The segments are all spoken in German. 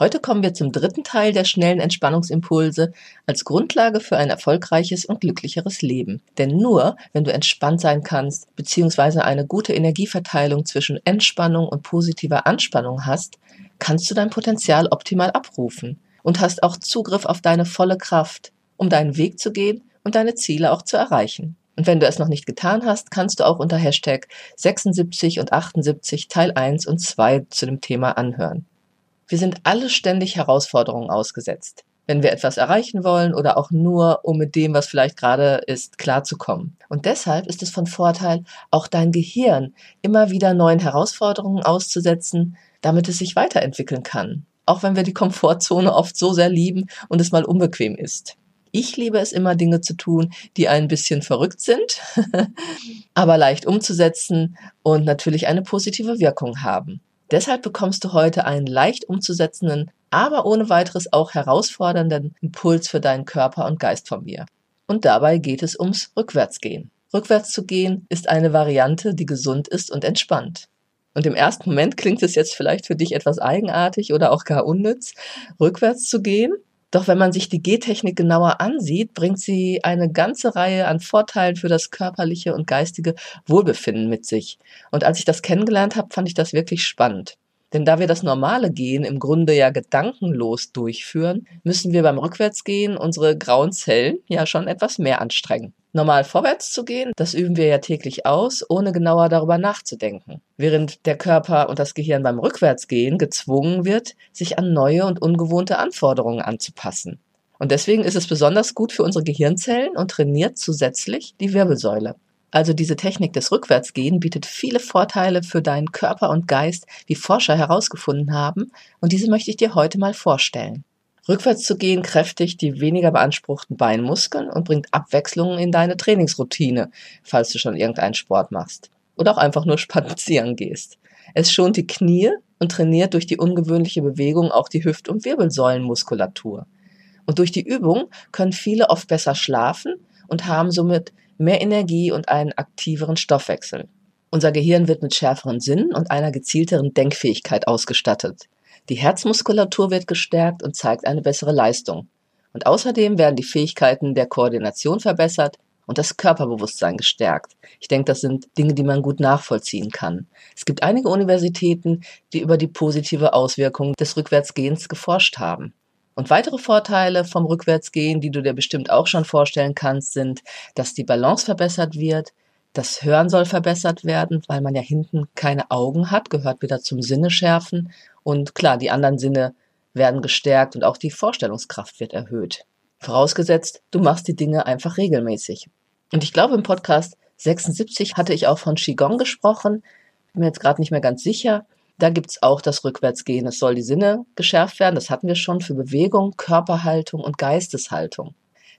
Heute kommen wir zum dritten Teil der schnellen Entspannungsimpulse als Grundlage für ein erfolgreiches und glücklicheres Leben. Denn nur, wenn du entspannt sein kannst, beziehungsweise eine gute Energieverteilung zwischen Entspannung und positiver Anspannung hast, kannst du dein Potenzial optimal abrufen und hast auch Zugriff auf deine volle Kraft, um deinen Weg zu gehen und deine Ziele auch zu erreichen. Und wenn du es noch nicht getan hast, kannst du auch unter Hashtag 76 und 78 Teil 1 und 2 zu dem Thema anhören. Wir sind alle ständig Herausforderungen ausgesetzt, wenn wir etwas erreichen wollen oder auch nur, um mit dem, was vielleicht gerade ist, klarzukommen. Und deshalb ist es von Vorteil, auch dein Gehirn immer wieder neuen Herausforderungen auszusetzen, damit es sich weiterentwickeln kann. Auch wenn wir die Komfortzone oft so sehr lieben und es mal unbequem ist. Ich liebe es immer, Dinge zu tun, die ein bisschen verrückt sind, aber leicht umzusetzen und natürlich eine positive Wirkung haben. Deshalb bekommst du heute einen leicht umzusetzenden, aber ohne weiteres auch herausfordernden Impuls für deinen Körper und Geist von mir. Und dabei geht es ums Rückwärtsgehen. Rückwärts zu gehen ist eine Variante, die gesund ist und entspannt. Und im ersten Moment klingt es jetzt vielleicht für dich etwas eigenartig oder auch gar unnütz, rückwärts zu gehen. Doch wenn man sich die Gehtechnik genauer ansieht, bringt sie eine ganze Reihe an Vorteilen für das körperliche und geistige Wohlbefinden mit sich. Und als ich das kennengelernt habe, fand ich das wirklich spannend. Denn da wir das normale Gehen im Grunde ja gedankenlos durchführen, müssen wir beim Rückwärtsgehen unsere grauen Zellen ja schon etwas mehr anstrengen normal vorwärts zu gehen. Das üben wir ja täglich aus, ohne genauer darüber nachzudenken. Während der Körper und das Gehirn beim Rückwärtsgehen gezwungen wird, sich an neue und ungewohnte Anforderungen anzupassen. Und deswegen ist es besonders gut für unsere Gehirnzellen und trainiert zusätzlich die Wirbelsäule. Also diese Technik des Rückwärtsgehen bietet viele Vorteile für deinen Körper und Geist, wie Forscher herausgefunden haben, und diese möchte ich dir heute mal vorstellen. Rückwärts zu gehen kräftigt die weniger beanspruchten Beinmuskeln und bringt Abwechslungen in deine Trainingsroutine, falls du schon irgendeinen Sport machst. Oder auch einfach nur spazieren gehst. Es schont die Knie und trainiert durch die ungewöhnliche Bewegung auch die Hüft- und Wirbelsäulenmuskulatur. Und durch die Übung können viele oft besser schlafen und haben somit mehr Energie und einen aktiveren Stoffwechsel. Unser Gehirn wird mit schärferen Sinnen und einer gezielteren Denkfähigkeit ausgestattet. Die Herzmuskulatur wird gestärkt und zeigt eine bessere Leistung. Und außerdem werden die Fähigkeiten der Koordination verbessert und das Körperbewusstsein gestärkt. Ich denke, das sind Dinge, die man gut nachvollziehen kann. Es gibt einige Universitäten, die über die positive Auswirkung des Rückwärtsgehens geforscht haben. Und weitere Vorteile vom Rückwärtsgehen, die du dir bestimmt auch schon vorstellen kannst, sind, dass die Balance verbessert wird, das Hören soll verbessert werden, weil man ja hinten keine Augen hat, gehört wieder zum Sinne schärfen. Und klar, die anderen Sinne werden gestärkt und auch die Vorstellungskraft wird erhöht. Vorausgesetzt, du machst die Dinge einfach regelmäßig. Und ich glaube, im Podcast 76 hatte ich auch von Qigong gesprochen. Bin mir jetzt gerade nicht mehr ganz sicher. Da gibt's auch das Rückwärtsgehen. Es soll die Sinne geschärft werden. Das hatten wir schon für Bewegung, Körperhaltung und Geisteshaltung.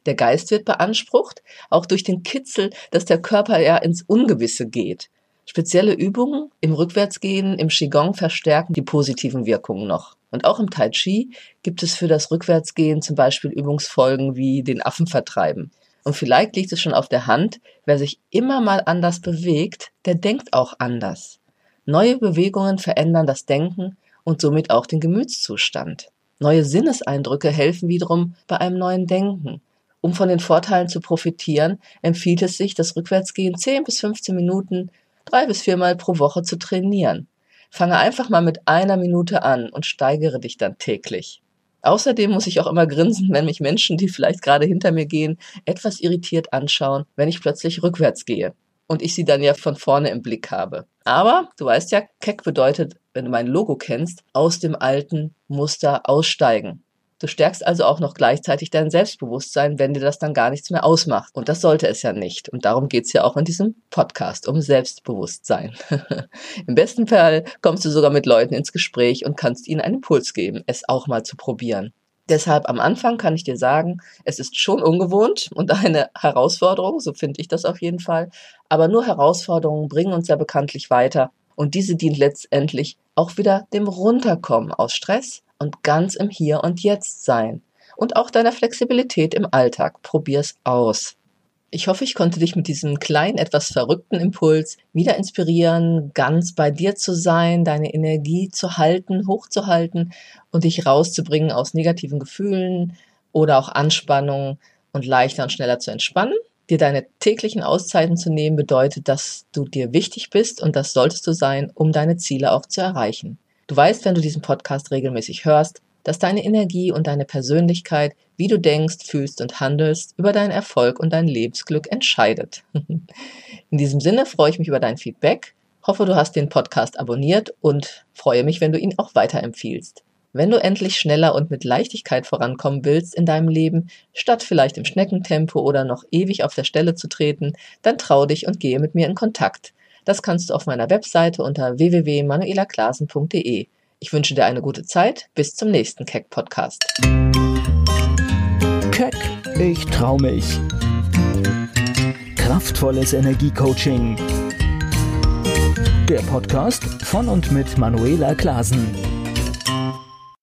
Der Geist wird beansprucht, auch durch den Kitzel, dass der Körper ja ins Ungewisse geht. Spezielle Übungen im Rückwärtsgehen, im Qigong verstärken die positiven Wirkungen noch. Und auch im Tai Chi gibt es für das Rückwärtsgehen zum Beispiel Übungsfolgen wie den Affen vertreiben. Und vielleicht liegt es schon auf der Hand, wer sich immer mal anders bewegt, der denkt auch anders. Neue Bewegungen verändern das Denken und somit auch den Gemütszustand. Neue Sinneseindrücke helfen wiederum bei einem neuen Denken. Um von den Vorteilen zu profitieren, empfiehlt es sich, das Rückwärtsgehen 10 bis 15 Minuten drei bis viermal pro Woche zu trainieren. Fange einfach mal mit einer Minute an und steigere dich dann täglich. Außerdem muss ich auch immer grinsen, wenn mich Menschen, die vielleicht gerade hinter mir gehen, etwas irritiert anschauen, wenn ich plötzlich rückwärts gehe und ich sie dann ja von vorne im Blick habe. Aber du weißt ja, Keck bedeutet, wenn du mein Logo kennst, aus dem alten Muster aussteigen. Du stärkst also auch noch gleichzeitig dein Selbstbewusstsein, wenn dir das dann gar nichts mehr ausmacht. Und das sollte es ja nicht. Und darum geht's ja auch in diesem Podcast, um Selbstbewusstsein. Im besten Fall kommst du sogar mit Leuten ins Gespräch und kannst ihnen einen Impuls geben, es auch mal zu probieren. Deshalb am Anfang kann ich dir sagen, es ist schon ungewohnt und eine Herausforderung, so finde ich das auf jeden Fall. Aber nur Herausforderungen bringen uns ja bekanntlich weiter Und diese dient letztendlich auch wieder dem Runterkommen aus Stress und ganz im Hier und Jetzt sein. Und auch deiner Flexibilität im Alltag. Probier's aus. Ich hoffe, ich konnte dich mit diesem kleinen, etwas verrückten Impuls wieder inspirieren, ganz bei dir zu sein, deine Energie zu halten, hochzuhalten und dich rauszubringen aus negativen Gefühlen oder auch Anspannung und leichter und schneller zu entspannen. Dir deine täglichen Auszeiten zu nehmen bedeutet, dass du dir wichtig bist und das solltest du sein, um deine Ziele auch zu erreichen. Du weißt, wenn du diesen Podcast regelmäßig hörst, dass deine Energie und deine Persönlichkeit, wie du denkst, fühlst und handelst, über deinen Erfolg und dein Lebensglück entscheidet. In diesem Sinne freue ich mich über dein Feedback, hoffe, du hast den Podcast abonniert und freue mich, wenn du ihn auch weiterempfiehlst. Wenn du endlich schneller und mit Leichtigkeit vorankommen willst in deinem Leben, statt vielleicht im Schneckentempo oder noch ewig auf der Stelle zu treten, dann trau dich und gehe mit mir in Kontakt. Das kannst du auf meiner Webseite unter www.manuelaklasen.de. Ich wünsche dir eine gute Zeit. Bis zum nächsten Keck Podcast. Keck, ich trau mich. Kraftvolles Energiecoaching. Der Podcast von und mit Manuela Klasen.